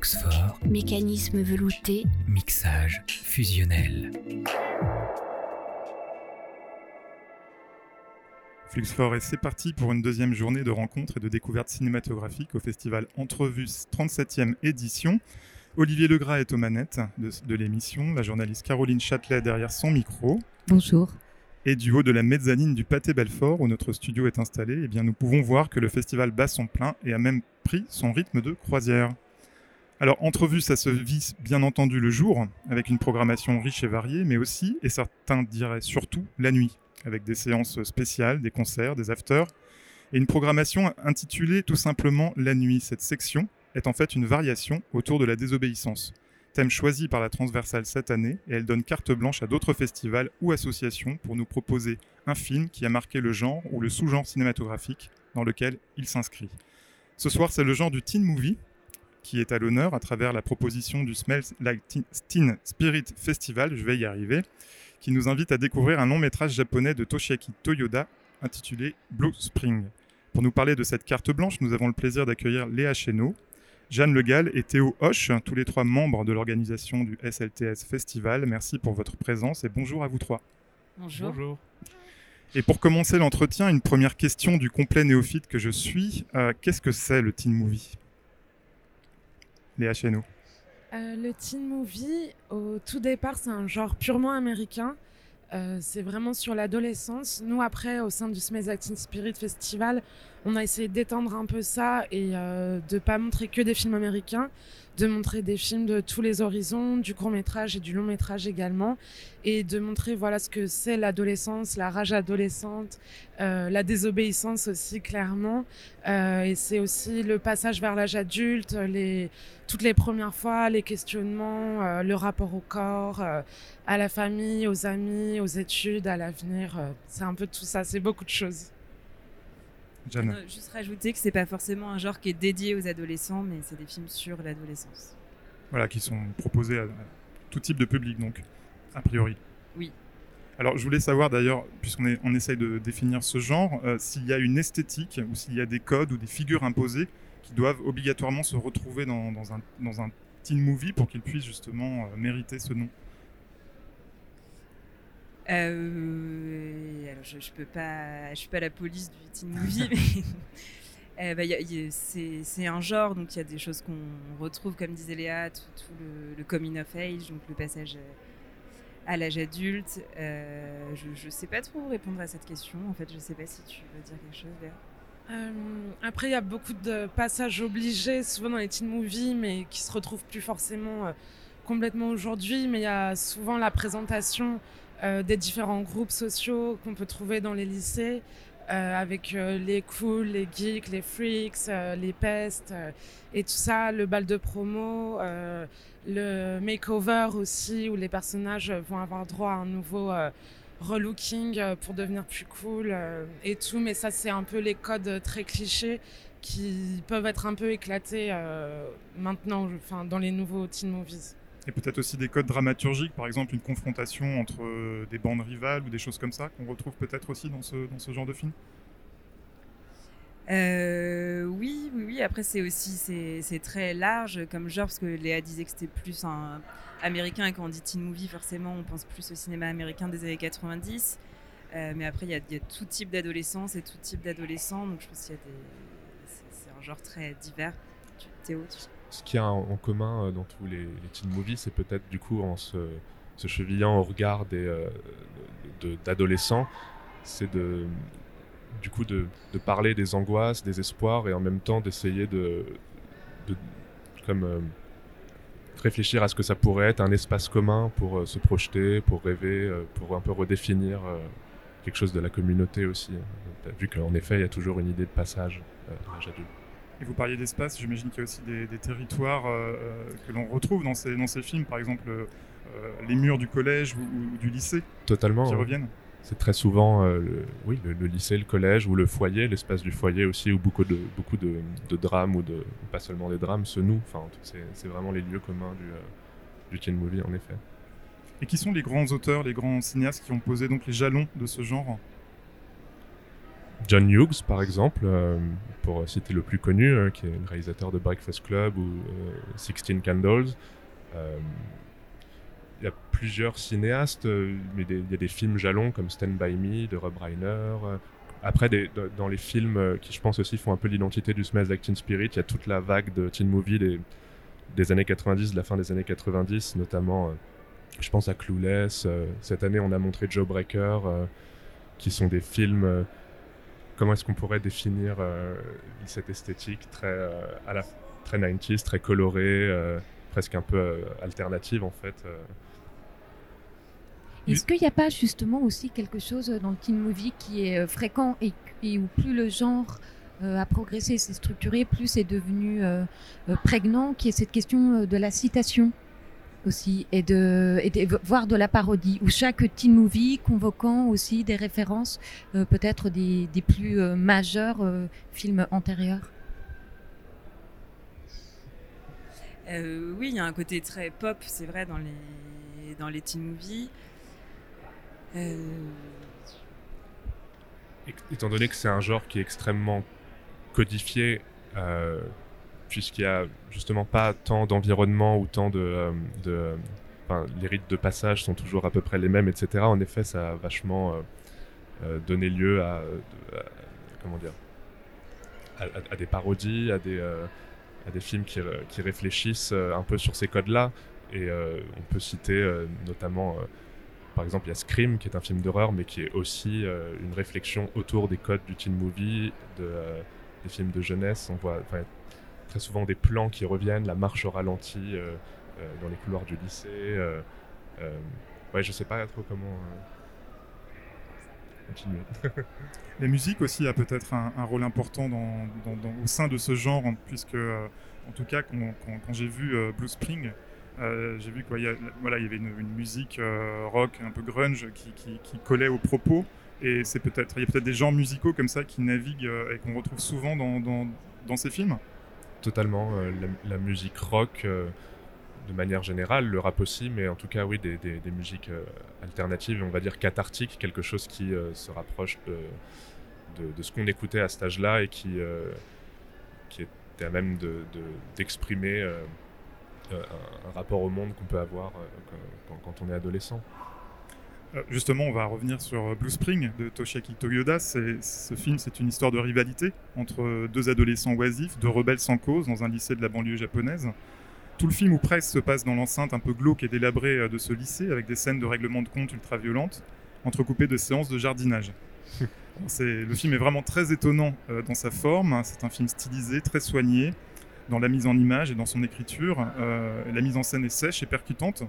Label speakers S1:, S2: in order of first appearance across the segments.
S1: Fluxfort.
S2: Mécanisme velouté.
S1: Mixage fusionnel.
S3: Fluxfort et c'est parti pour une deuxième journée de rencontres et de découvertes cinématographiques au festival Entrevues 37e édition. Olivier Legras est aux manettes de, de l'émission, la journaliste Caroline Châtelet derrière son micro.
S4: Bonjour.
S3: Et du haut de la mezzanine du Pâté Belfort, où notre studio est installé, eh bien, nous pouvons voir que le festival bat son plein et a même pris son rythme de croisière. Alors, entrevue, ça se vit bien entendu le jour, avec une programmation riche et variée, mais aussi, et certains diraient surtout, la nuit, avec des séances spéciales, des concerts, des afters, et une programmation intitulée tout simplement La nuit. Cette section est en fait une variation autour de la désobéissance thème choisi par la transversale cette année, et elle donne carte blanche à d'autres festivals ou associations pour nous proposer un film qui a marqué le genre ou le sous-genre cinématographique dans lequel il s'inscrit. Ce soir, c'est le genre du teen movie qui est à l'honneur à travers la proposition du Smells Like Teen Spirit Festival, je vais y arriver, qui nous invite à découvrir un long métrage japonais de Toshiaki Toyoda intitulé Blue Spring. Pour nous parler de cette carte blanche, nous avons le plaisir d'accueillir Léa Chesneau, Jeanne Le Gall et Théo Hoche, tous les trois membres de l'organisation du SLTS Festival. Merci pour votre présence et bonjour à vous trois.
S5: Bonjour. bonjour.
S3: Et pour commencer l'entretien, une première question du complet néophyte que je suis. Euh, Qu'est-ce que c'est le teen movie?
S5: Euh, le teen movie, au tout départ, c'est un genre purement américain. Euh, c'est vraiment sur l'adolescence. Nous, après, au sein du Smith Acting Spirit Festival, on a essayé d'étendre un peu ça et euh, de pas montrer que des films américains, de montrer des films de tous les horizons, du court métrage et du long métrage également, et de montrer voilà ce que c'est l'adolescence, la rage adolescente, euh, la désobéissance aussi clairement, euh, et c'est aussi le passage vers l'âge adulte, toutes les premières fois, les questionnements, euh, le rapport au corps, à la famille, aux amis, aux études, à l'avenir, c'est un peu tout ça, c'est beaucoup de choses.
S3: Jeanne.
S4: juste rajouter que c'est pas forcément un genre qui est dédié aux adolescents, mais c'est des films sur l'adolescence.
S3: Voilà, qui sont proposés à, tout type de public, donc, a priori.
S4: Oui.
S3: Alors, je voulais savoir d'ailleurs, puisqu'on on essaye de définir ce genre, euh, s'il y a une esthétique ou s'il y a des codes ou des figures imposées qui doivent obligatoirement se retrouver dans, dans, un, dans un teen movie pour qu'ils puissent justement euh, mériter ce nom.
S4: Euh, alors je, je peux pas, je suis pas la police du teen movie, mais euh, bah, y a, y a, c'est un genre, donc il y a des choses qu'on retrouve, comme disait Léa, tout, tout le, le, coming of age, donc le passage à l'âge adulte. Euh, je, je sais pas trop répondre à cette question. En fait, je sais pas si tu veux dire quelque chose, Léa.
S5: Euh, après, il y a beaucoup de passages obligés, souvent dans les teen movies, mais qui se retrouvent plus forcément euh, complètement aujourd'hui. Mais il y a souvent la présentation euh, des différents groupes sociaux qu'on peut trouver dans les lycées, euh, avec euh, les cools, les geeks, les freaks, les pestes, et tout ça, le bal de promo, le makeover aussi, où les personnages vont avoir droit à un nouveau relooking pour devenir plus cool et tout. Mais ça, c'est un peu les codes très clichés qui peuvent être un peu éclatés maintenant, enfin dans les nouveaux teen movies.
S3: Et peut-être aussi des codes dramaturgiques, par exemple une confrontation entre euh, des bandes rivales ou des choses comme ça, qu'on retrouve peut-être aussi dans ce, dans ce genre de film?
S4: Euh, oui, oui, oui. Après, c'est aussi c'est très large comme genre parce que Léa disait que c'était plus un américain et quand on dit teen movie, forcément, on pense plus au cinéma américain des années 90. Euh, mais après, il y, a tout type d'adolescence et tout type d'adolescents. Donc, je pense qu'il y a des c'est un genre très divers. Théo, tu...
S6: Ce qu'il y a en commun dans tous les, les teen movies, c'est peut-être du coup en se, chevillant au regard euh, d'adolescents, c'est de du coup de, parler des angoisses, des espoirs et en même temps d'essayer de, comme euh, réfléchir à ce que ça pourrait être un espace commun pour euh, se projeter, pour rêver, euh, pour un peu redéfinir euh, quelque chose de la communauté aussi. Vu qu'en effet, il y a toujours une idée de passage euh, à l'âge adulte.
S3: Et vous parliez d'espace, j'imagine qu'il y a aussi des, des territoires euh, que l'on retrouve dans ces, dans ces films, par exemple euh, les murs du collège ou, ou du lycée
S6: Totalement.
S3: qui reviennent.
S6: C'est très souvent euh, le, oui, le, le, lycée, le collège ou le foyer, l'espace du foyer aussi, où beaucoup de, beaucoup de, de drames ou de, pas seulement des drames se nouent. Enfin, c'est vraiment les lieux communs du, euh, du teen movie, en effet.
S3: Et qui sont les grands auteurs, les grands cinéastes qui ont posé donc les jalons de ce genre?
S6: John Hughes, par exemple, pour citer le plus connu, qui est le réalisateur de Breakfast Club ou Sixteen Candles. Il y a plusieurs cinéastes, mais il y a des films jalons comme Stand By Me de Rob Reiner, après, dans les films qui, je pense aussi, font un peu l'identité du Smells Like Teen Spirit, il y a toute la vague de teen movie des, des années 90, de la fin des années 90, notamment, euh, je pense à Clueless. Euh, cette année, on a montré Joe Breaker, euh, qui sont des films. Comment est-ce qu'on pourrait définir cette esthétique très, à la, très 90s, très colorée, presque un peu alternative en fait
S7: est-ce qu'il n'y a pas justement aussi quelque chose dans le teen movie qui est fréquent et, où plus le genre euh, a progressé, s'est structuré, plus c'est devenu euh, euh, prégnant, qui est cette question de la citation? Aussi et de, et de voire de la parodie où chaque teen movie convoquant aussi des références peut-être des, des, plus majeurs films antérieurs.
S4: Oui il y a un côté très pop c'est vrai dans les dans les teen movies.
S6: Étant donné que c'est un genre qui est extrêmement codifié, euh, puisqu'il n'y a justement pas tant d'environnement ou tant de. Euh, les rites de passage sont toujours à peu près les mêmes, etc. En effet, ça a vachement euh, donné lieu à, comment dire, à, des parodies, à des, films qui, réfléchissent un peu sur ces codes-là. Et on peut citer notamment par exemple, il y a Scream, qui est un film d'horreur, mais qui est aussi une réflexion autour des codes du teen movie, de, des films de jeunesse, on voit très souvent des plans qui reviennent, la marche au ralenti euh, euh, dans les couloirs du lycée. Euh, ouais, je sais pas trop comment continuer.
S3: la musique aussi a peut-être un, rôle important au sein de ce genre, puisque, en tout cas, quand, j'ai vu Blue Spring, j'ai vu qu'il y, avait une, musique rock un peu grunge qui, qui, collait aux propos. Et c'est peut-être, il y a peut-être des genres musicaux comme ça qui naviguent et qu'on retrouve souvent dans, ces films.
S6: Totalement, euh, la, musique rock euh, de manière générale, le rap aussi, mais en tout cas oui, des, musiques alternatives, on va dire cathartiques, quelque chose qui se rapproche de, ce qu'on écoutait à cet âge-là et qui, était à même d'exprimer un, rapport au monde qu'on peut avoir quand on est adolescent.
S3: Euh, justement, on va revenir sur euh, Blue Spring de Toshiaki Toyoda. Ce film, c'est une histoire de rivalité entre deux adolescents oisifs, deux rebelles sans cause dans un lycée de la banlieue japonaise. Tout le film ou presque se passe dans l'enceinte un peu glauque et délabrée euh, de ce lycée, avec des scènes de règlement de compte ultra violentes, entrecoupées de séances de jardinage. le film est vraiment très étonnant dans sa forme. C'est un film stylisé, très soigné, dans la mise en image et dans son écriture. la mise en scène est sèche et percutante.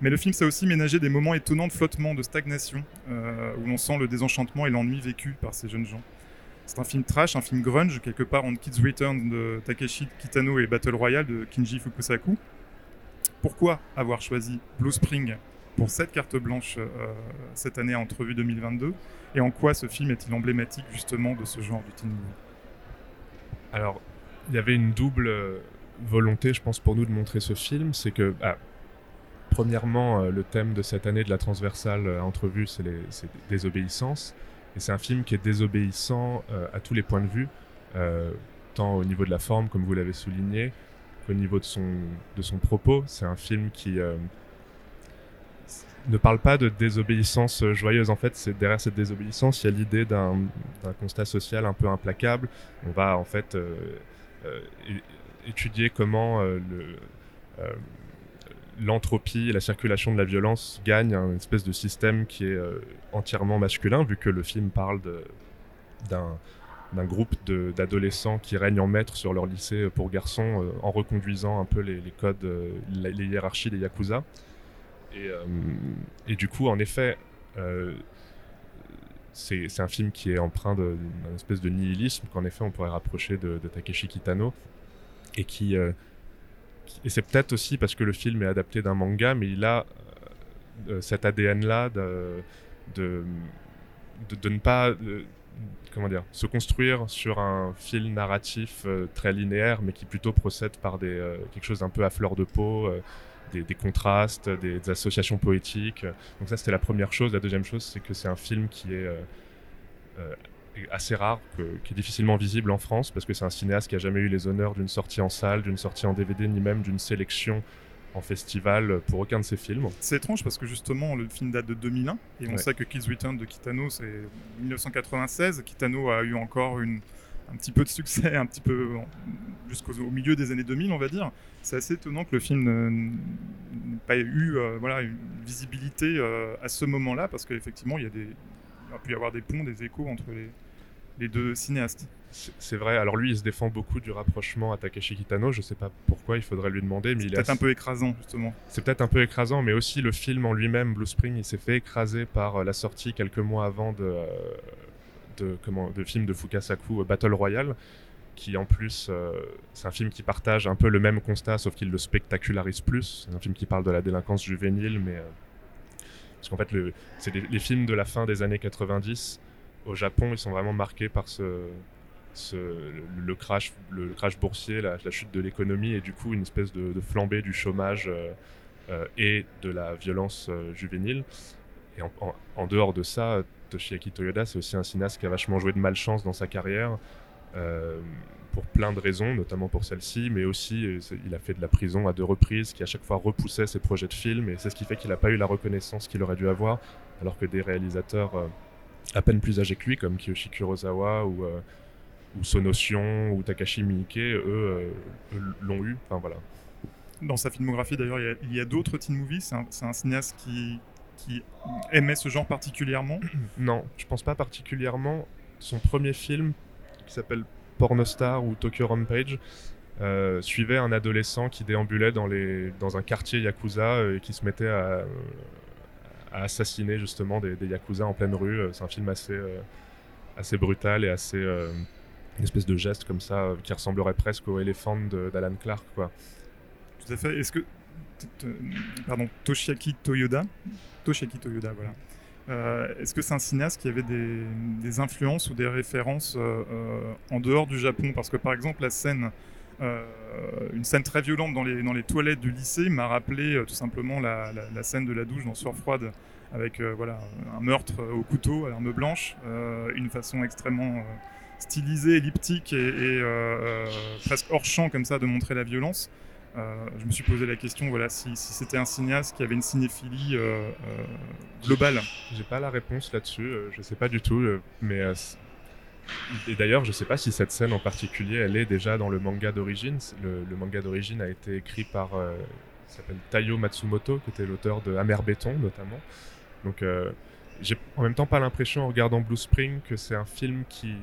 S3: Mais le film s'est aussi ménagé des moments étonnants de flottement, de stagnation, euh, où l'on sent le désenchantement et l'ennui vécu par ces jeunes gens. C'est un film trash, un film grunge, quelque part entre Kids Return de Takeshi Kitano et Battle Royale de Kinji Fukusaku. Pourquoi avoir choisi Blue Spring pour cette carte blanche euh, cette année à Entrevue 2022 Et en quoi ce film est-il emblématique justement de ce genre du teen movie
S6: Alors, il y avait une double volonté, je pense, pour nous de montrer ce film. C'est que, ah, Premièrement, euh, le thème de cette année de la transversale euh, entrevue, c'est désobéissance. Et c'est un film qui est désobéissant euh, à tous les points de vue, tant au niveau de la forme, comme vous l'avez souligné, qu'au niveau de son, de son propos. C'est un film qui ne parle pas de désobéissance joyeuse. En fait, derrière cette désobéissance, il y a l'idée d'un constat social un peu implacable. On va en fait étudier comment le l'entropie et la circulation de la violence gagnent un espèce de système qui est euh, entièrement masculin, vu que le film parle d'un groupe d'adolescents qui règnent en maître sur leur lycée pour garçons euh, en reconduisant un peu les, codes, euh, les, hiérarchies des Yakuza. Et, du coup, en effet, c'est un film qui est empreint d'une espèce de nihilisme qu'en effet on pourrait rapprocher de, de Takeshi Kitano et qui et c'est peut-être aussi parce que le film est adapté d'un manga, mais il a euh, euh, cet ADN-là de, de, ne pas comment dire, se construire sur un fil narratif euh, très linéaire, mais qui plutôt procède par des, quelque chose d'un peu à fleur de peau, des, contrastes, des, associations poétiques. Donc ça, c'était la première chose. La deuxième chose, c'est que c'est un film qui est assez rare, qui est difficilement visible en France, parce que c'est un cinéaste qui a jamais eu les honneurs d'une sortie en salle, d'une sortie en DVD, ni même d'une sélection en festival pour aucun de ses films.
S3: C'est étrange parce que justement le film date de 2001 et on sait que Kids Return de Kitano c'est 1996. Kitano a eu encore une, un petit peu de succès, un petit peu jusqu'au milieu des années 2000 on va dire. C'est assez étonnant que le film n'ait pas eu euh, voilà, une visibilité euh, à ce moment-là parce qu'effectivement il y a des, il a pu y avoir des ponts, des échos entre les, les deux cinéastes.
S6: C'est vrai. Alors lui, il se défend beaucoup du rapprochement à Takeshi Kitano. Je sais pas pourquoi, il faudrait lui demander. Mais
S3: c'est peut-être un peu écrasant, justement.
S6: C'est peut-être un peu écrasant, mais aussi le film en lui-même, Blue Spring, il s'est fait écraser par euh, la sortie quelques mois avant de, euh, de, comment, de film de Fukasaku, euh, Battle Royale, qui en plus, c'est un film qui partage un peu le même constat, sauf qu'il le spectacularise plus. C'est un film qui parle de la délinquance juvénile, mais parce qu'en fait, le, c'est les films de la fin des années 90 au Japon, ils sont vraiment marqués par ce, le, crash, le crash boursier, la, chute de l'économie et du coup une espèce de, flambée du chômage euh, euh, et de la violence euh, juvénile. Et en, dehors de ça, Toshiaki Toyoda, c'est aussi un cinéaste qui a vachement joué de malchance dans sa carrière. pour plein de raisons, notamment pour celle-ci, mais aussi il a fait de la prison à deux reprises, qui à chaque fois repoussait ses projets de films, et c'est ce qui fait qu'il n'a pas eu la reconnaissance qu'il aurait dû avoir, alors que des réalisateurs à peine plus âgés que lui, comme Kiyoshi Kurosawa ou ou Sonotion ou Takashi Miike, eux, euh, l'ont eu. Enfin voilà.
S3: Dans sa filmographie d'ailleurs, il y a, d'autres teen movies. C'est un, cinéaste qui, qui aimait ce genre particulièrement
S6: Non, je pense pas particulièrement. Son premier film, qui s'appelle Pornostar ou Tokyo Rampage, euh, suivait un adolescent qui déambulait dans, les, dans un quartier yakuza euh, et qui se mettait à, assassiner justement des, des, en pleine rue. C'est un film assez, assez brutal et assez une espèce de geste comme ça qui ressemblerait presque au éléphant d'Alan Clark quoi.
S3: Tout à fait. Est-ce que pardon Toshiaki Toyoda? Toshiaki Toyoda voilà. Euh, est-ce que c'est un cinéaste qui avait des, influences ou des références euh, euh, en dehors du Japon? Parce que par exemple la scène une scène très violente dans les, toilettes du lycée m'a rappelé tout simplement la, scène de la douche dans Sueur froide avec voilà, un meurtre au couteau à l'arme blanche, une façon extrêmement stylisé, elliptique et, euh, euh, presque hors champ comme ça de montrer la violence. Euh, je me suis posé la question voilà, si, c'était un cinéaste qui avait une cinéphilie globale.
S6: J'ai pas la réponse là-dessus, je sais pas du tout, mais et d'ailleurs, je sais pas si cette scène en particulier, elle est déjà dans le manga d'origine. Le, manga d'origine a été écrit par s'appelle Taiyo Matsumoto, qui était l'auteur de Amer Béton notamment. Donc, j'ai en même temps pas l'impression en regardant Blue Spring que c'est un film qui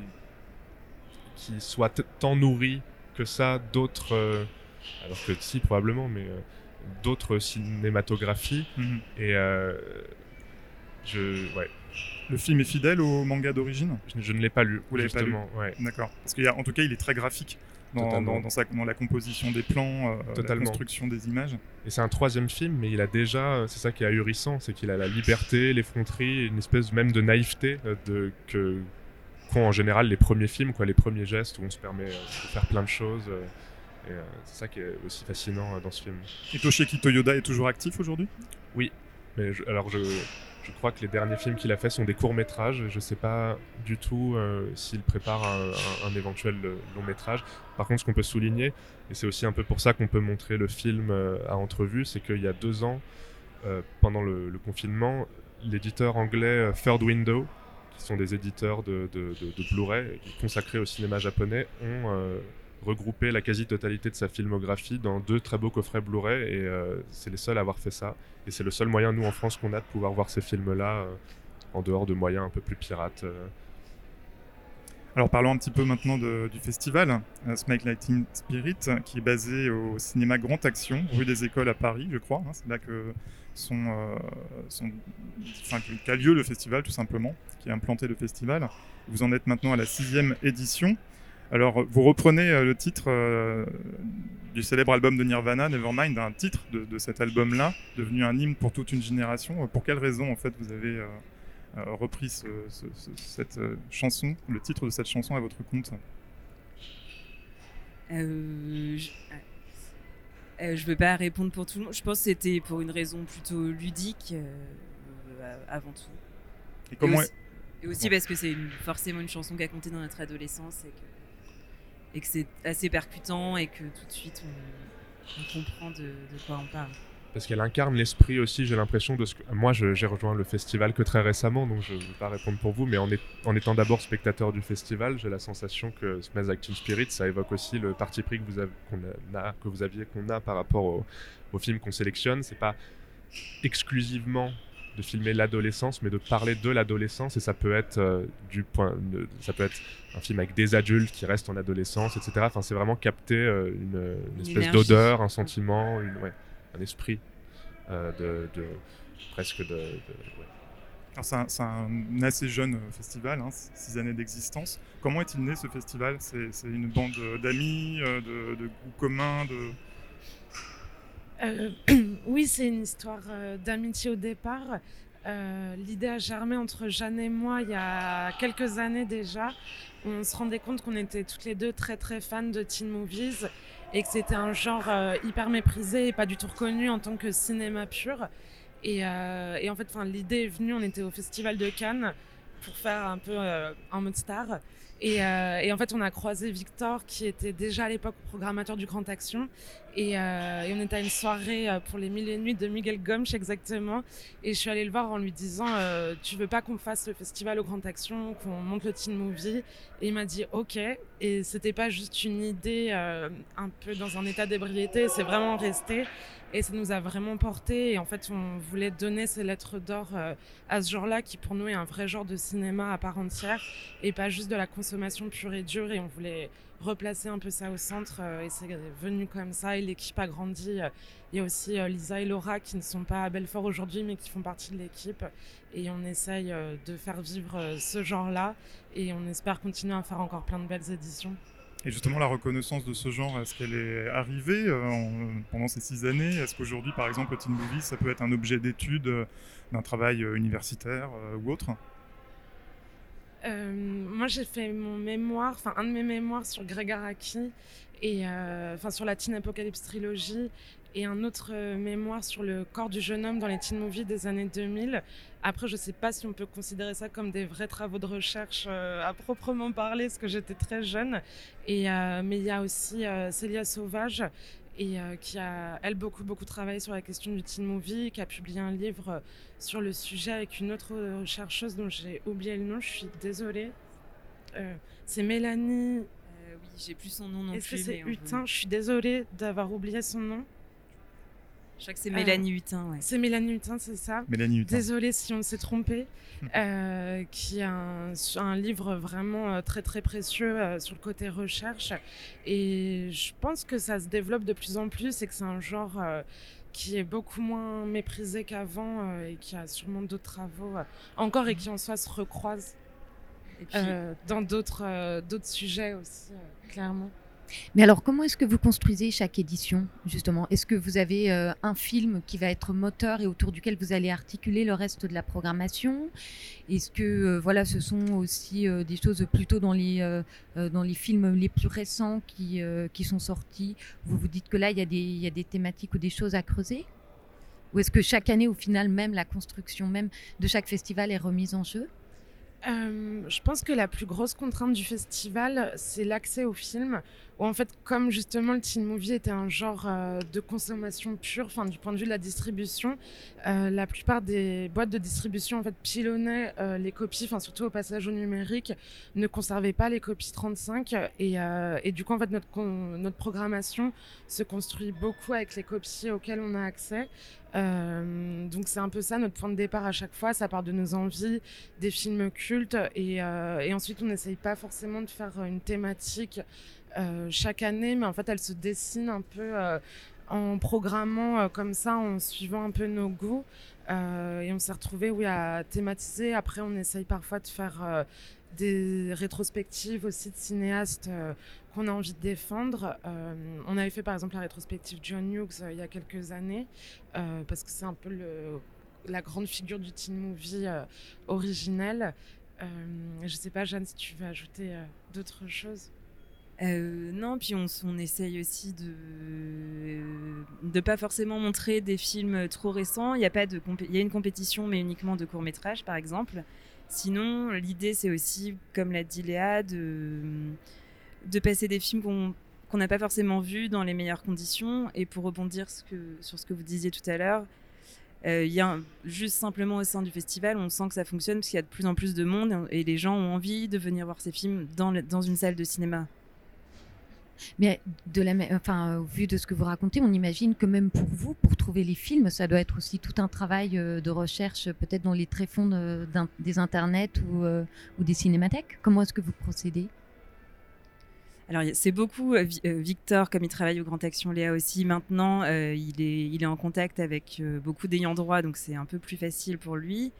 S6: qui soit tant nourri que ça d'autres. Euh, alors que si, probablement, mais euh, d'autres cinématographies. Mhm. Et euh, je. Ouais.
S3: Le film est fidèle au manga d'origine
S6: je, ne l'ai pas lu.
S3: Vous l'avez pas lu
S6: ouais.
S3: D'accord. Parce qu'en tout cas, il est très graphique dans, dans, sa, dans la composition des plans, la construction des images.
S6: Et c'est un troisième film, mais il a déjà, c'est ça qui est ahurissant, c'est qu'il a la liberté, l'effronterie, une espèce même de naïveté de, que, en général les premiers films, quoi, les premiers gestes où on se permet euh, de faire plein de choses. Euh, et euh, c'est ça qui est aussi fascinant dans ce film.
S3: Et Toshiki Toyoda est toujours actif aujourd'hui?
S6: Oui, mais alors je, je, crois que les derniers films qu'il a fait sont des courts métrages. Je ne sais pas du tout s'il prépare un, éventuel long métrage. Par contre, ce qu'on peut souligner, et c'est aussi un peu pour ça qu'on peut montrer le film à entrevue, c'est qu'il y a deux ans, pendant le, confinement, l'éditeur anglais Third Window qui sont des éditeurs de, Blu-ray consacrés au cinéma japonais, ont euh, regroupé la quasi-totalité de sa filmographie dans deux très beaux coffrets Blu-ray et euh, c'est les seuls à avoir fait ça. Et c'est le seul moyen, nous en France, qu'on a de pouvoir voir ces films-là euh, en dehors de moyens un peu plus pirates.
S3: Alors parlons un petit peu maintenant du festival Smike Lighting Spirit, qui est basé au cinéma Grand Action, rue des Écoles à Paris, je crois. Hein. c'est là que sont, euh, qu'a lieu le festival tout simplement, qui est implanté le festival. Vous en êtes maintenant à la sixième édition. Alors vous reprenez euh, le titre euh, du célèbre album de Nirvana, Nevermind, un titre de, cet album-là, devenu un hymne pour toute une génération. Pour quelle raison en fait vous avez repris cette chanson, le titre de cette chanson à votre compte?
S4: Euh, je ne vais pas répondre pour tout le monde. Je pense que c'était pour une raison plutôt ludique euh, avant tout.
S3: Et comment,
S4: Et aussi parce que c'est une- forcément une chanson qu'a compté dans notre adolescence et que, et que c'est assez percutant et que tout de suite on, comprend de, quoi on parle.
S6: Parce qu'elle incarne l'esprit aussi, j'ai l'impression de ce que... Moi, j'ai rejoint le festival que très récemment, donc je ne vais pas répondre pour vous, mais en, étant d'abord spectateur du festival, j'ai la sensation que Smash Acting Spirit, ça évoque aussi le parti pris que vous, avez, que vous aviez, qu'on a par rapport au, au film qu'on sélectionne. C'est pas exclusivement de filmer l'adolescence, mais de parler de l'adolescence, et ça peut être euh, du point, de- ça peut être un film avec des adultes qui restent en adolescence, etc. Enfin, c'est vraiment capter euh, une, une espèce d'odeur, un sentiment, une, ouais, un esprit euh, de, de- presque de, de- ouais.
S3: Alors c'est un, c'est un assez jeune festival, hein, six années d'existence. Comment est-il né ce festival? C'est c'est une bande d'amis, de, de goûts communs, de...
S5: Euh, oui, c'est une histoire euh, d'amitié au départ. Euh, L'idée a germé entre Jeanne et moi il y a quelques années déjà. On se rendait compte qu'on était toutes les deux très très fans de teen movies et que c'était un genre hyper méprisé et pas du tout reconnu en tant que cinéma pur. Et, en fait, l'idée est venue, on était au Festival de Cannes pour faire un peu en mode star. Et, et en fait, on a croisé Victor, qui était déjà à l'époque programmateur du Grand Action. Et, euh, et on était à une soirée euh, pour les mille et nuits de Miguel Gomch, exactement. Et je suis allée le voir en lui disant euh, Tu veux pas qu'on fasse le festival au Grand Action, qu'on monte le teen movie? Et il m'a dit Ok. Et c'était pas juste une idée un peu dans un état d'ébriété, c'est vraiment resté. Et ça nous a vraiment porté. Et en fait, on voulait donner ces lettres d'or à ce genre-là, qui pour nous est un vrai genre de cinéma à part entière, et pas juste de la consommation pure et dure. Et on voulait replacer un peu ça au centre, euh, et c'est venu comme ça. Et l'équipe a grandi. Il y a aussi euh, Lisa et Laura qui ne sont pas à Belfort aujourd'hui, mais qui font partie de l'équipe. Et on essaye euh, de faire vivre ce genre-là. Et on espère continuer à faire encore plein de belles éditions.
S3: Et justement, la reconnaissance de ce genre, est-ce qu'elle est arrivée en- pendant ces six années? Est-ce qu'aujourd'hui, par exemple, le teen movie, ça peut être un objet d'étude d'un travail universitaire ou autre?
S5: Euh, moi, j'ai fait mon mémoire, enfin un de mes mémoires sur Greg Araki et euh, enfin sur la Teen Apocalypse trilogie et un autre euh, mémoire sur le corps du jeune homme dans les teen movies des années 2000. Après, je sais pas si on peut considérer ça comme des vrais travaux de recherche à proprement parler, parce que j'étais très jeune. Et mais il y a aussi Célia Sauvage et euh, qui a elle beaucoup beaucoup travaillé sur la question du teen movie, qui a publié un livre sur le sujet avec une autre chercheuse dont j'ai oublié le nom, je suis désolée. Euh, c'est Mélanie.
S4: Euh, oui, j'ai plus son nom non
S5: Est-ce que
S4: plus.
S5: c'est
S4: mais on peut-
S5: Hutin? Je suis désolée d'avoir oublié son nom.
S4: Je crois que c'est Mélanie Hutin. Ouais.
S5: C'est Mélanie Hutin, c'est ça
S3: Mélanie Hutin.
S5: Désolée si on s'est trompé. Euh, qui a un, un livre vraiment euh, très très précieux euh, sur le côté recherche. Et je pense que ça se développe de plus en plus et que c'est un genre euh, qui est beaucoup moins méprisé qu'avant euh, et qui a sûrement d'autres travaux euh, encore et qui en soi se recroisent
S4: Et puis,
S5: euh, dans d'autres euh, d'autres sujets aussi, euh, clairement.
S7: Mais alors, comment est-ce que vous construisez chaque édition, justement? Est-ce que vous avez euh, un film qui va être moteur et autour duquel vous allez articuler le reste de la programmation? Est-ce que, euh, voilà, ce sont aussi euh, des choses plutôt dans les, dans les films les plus récents qui, qui sont sortis? Vous vous dites que là, il y, a des- il y a des thématiques ou des choses à creuser? Ou est-ce que chaque année, au final, même la construction même de chaque festival est remise en jeu?
S5: Euh, je pense que la plus grosse contrainte du festival, c'est l'accès au film. En fait, comme justement le teen movie était un genre euh, de consommation pure, du point de vue de la distribution, euh, la plupart des boîtes de distribution en fait pilonnaient les copies, enfin surtout au passage au numérique, ne conservaient pas les copies 35 et, et du coup en fait notre notre programmation se construit beaucoup avec les copies auxquelles on a accès. Euh, donc c'est un peu ça notre point de départ à chaque fois, ça part de nos envies, des films cultes et, euh, ensuite on n'essaye pas forcément de faire une thématique euh, chaque année, mais en fait elle se dessine un peu en programmant comme ça, en suivant un peu nos goûts. Et on s'est retrouvé oui, à thématiser. Après on essaye parfois de faire des rétrospectives aussi de cinéastes qu'on a envie de défendre. Euh, on avait fait par exemple la rétrospective John Hughes euh, il y a quelques années, euh, parce que c'est un peu le, la grande figure du teen movie originel. Je sais pas, Jeanne, si tu veux ajouter d'autres choses.
S4: Non, puis on, on essaye aussi de, de pas forcément montrer des films trop récents. Il y a pas de il y a une compétition, mais uniquement de courts métrages, par exemple. Sinon, l'idée c'est aussi, comme l'a dit Léa, de de passer des films qu'on n'a pas forcément vus dans les meilleures conditions. Et pour rebondir sur ce que vous disiez tout à l'heure, euh, il y a juste simplement au sein du festival, on sent que ça fonctionne parce qu'il y a de plus en plus de monde et les gens ont envie de venir voir ces films dans, une salle de cinéma.
S7: Mais de la, au vu de ce que vous racontez, on imagine que même pour vous, pour trouver les films, ça doit être aussi tout un travail euh, de recherche, peut-être dans les tréfonds des internets euh, ou des cinémathèques. Comment est-ce que vous procédez?
S4: C'est beaucoup euh, euh, Victor, comme il travaille au Grand Action Léa aussi. Maintenant, euh, il, est, il est en contact avec beaucoup d'ayants droit, donc c'est un peu plus facile pour lui.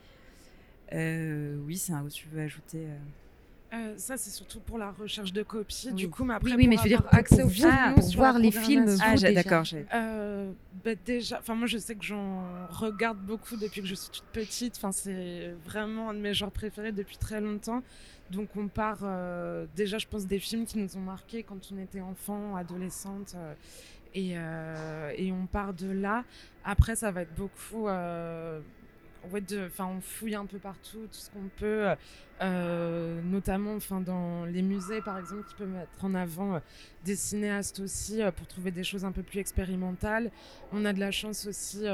S4: oui, c'est un tu veux ajouter.
S5: Ça, c'est surtout pour la recherche de copies. Du coup,
S7: mais après, oui, mais je veux dire, accès aux films, pour voir les films.
S4: Ah, d'accord.
S5: Bah, déjà, enfin, moi, je sais que j'en regarde beaucoup depuis que je suis toute petite. Enfin, c'est vraiment un de mes genres préférés depuis très longtemps. Donc on part euh, déjà, je pense, des films qui nous ont marqués quand on était enfant, adolescente. Euh, euh, et, on part de là. Après, ça va être beaucoup enfin, on fouille un peu partout, tout ce qu'on peut, euh, notamment dans les musées, par exemple, qui peuvent mettre en avant euh, des cinéastes aussi euh, pour trouver des choses un peu plus expérimentales. On a de la chance aussi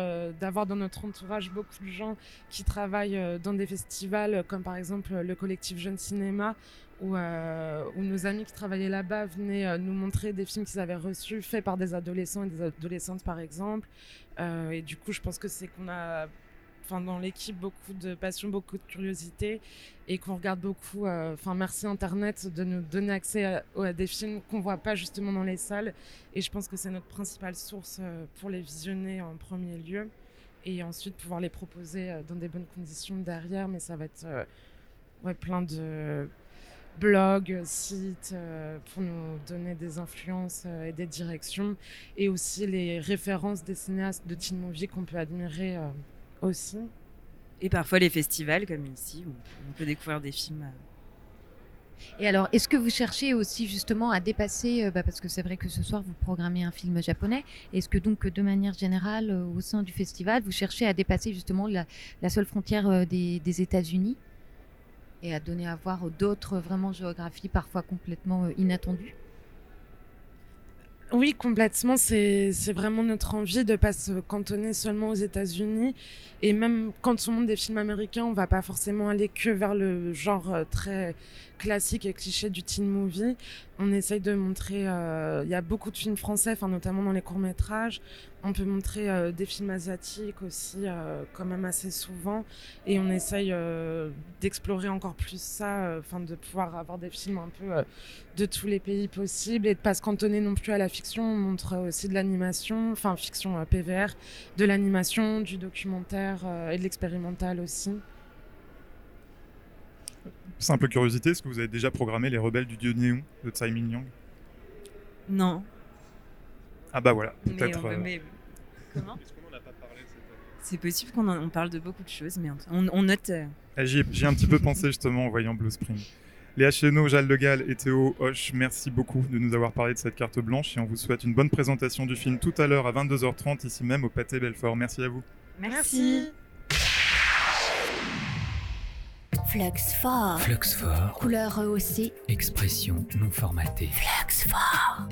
S5: d'avoir dans notre entourage beaucoup de gens qui travaillent dans des festivals, comme par exemple le collectif Jeune Cinéma, où, nos amis qui travaillaient là-bas venaient nous montrer des films qu'ils avaient reçus, faits par des adolescents et des adolescentes par exemple. et du coup, je pense que c'est qu'on a dans l'équipe beaucoup de passion, beaucoup de curiosité et qu'on regarde beaucoup. Euh, enfin, merci Internet de nous donner accès à, des films qu'on voit pas justement dans les salles. Et je pense que c'est notre principale source euh, pour les visionner en premier lieu et ensuite pouvoir les proposer euh, dans des bonnes conditions derrière. Mais ça va être ouais, plein de blogs, sites pour nous donner des influences et des directions et aussi les références des cinéastes de teen movie qu'on peut admirer aussi.
S4: Et parfois les festivals comme ici où on peut découvrir des films.
S7: Et alors, est-ce que vous cherchez aussi justement à dépasser, euh, bah, parce que c'est vrai que ce soir vous programmez un film japonais, est-ce que donc de manière générale euh, au sein du festival, vous cherchez à dépasser justement la, seule frontière euh, des, des États-Unis et à donner à voir d'autres vraiment géographies parfois complètement inattendues?
S5: Oui, complètement. C'est vraiment notre envie de pas se cantonner seulement aux États-Unis. Et même quand on monte des films américains, on va pas forcément aller que vers le genre euh, très classique et cliché du teen movie. On essaye de montrer. Euh, il y a beaucoup de films français, notamment dans les courts métrages. On peut montrer euh, des films asiatiques aussi, quand même assez souvent. Et on essaye d'explorer encore plus ça, enfin de pouvoir avoir des films un peu de tous les pays possibles et de pas se cantonner non plus à la fiction. On montre aussi de l'animation, enfin fiction PVR, de l'animation, du documentaire euh, et de l'expérimental aussi.
S3: Simple curiosité, est-ce que vous avez déjà programmé Les Rebelles du Dieu Néon de Tsai Ming-Yang
S4: Non.
S3: Ah bah voilà, peut-être.
S4: Euh, comment? C'est possible qu'on on parle de beaucoup de choses, mais on, note. Euh,
S3: ah, j'y ai, un petit peu pensé justement en voyant Blue Spring. Léa Chéneau, Jal Legal et Théo Hoche, merci beaucoup de nous avoir parlé de cette carte blanche et on vous souhaite une bonne présentation du film tout à l'heure à 22h30 ici même au Pâté Belfort. Merci à vous.
S4: Merci.
S2: Fort.
S1: Flux fort.
S2: Couleur rehaussée.
S1: Expression non formatée.
S2: Flux fort.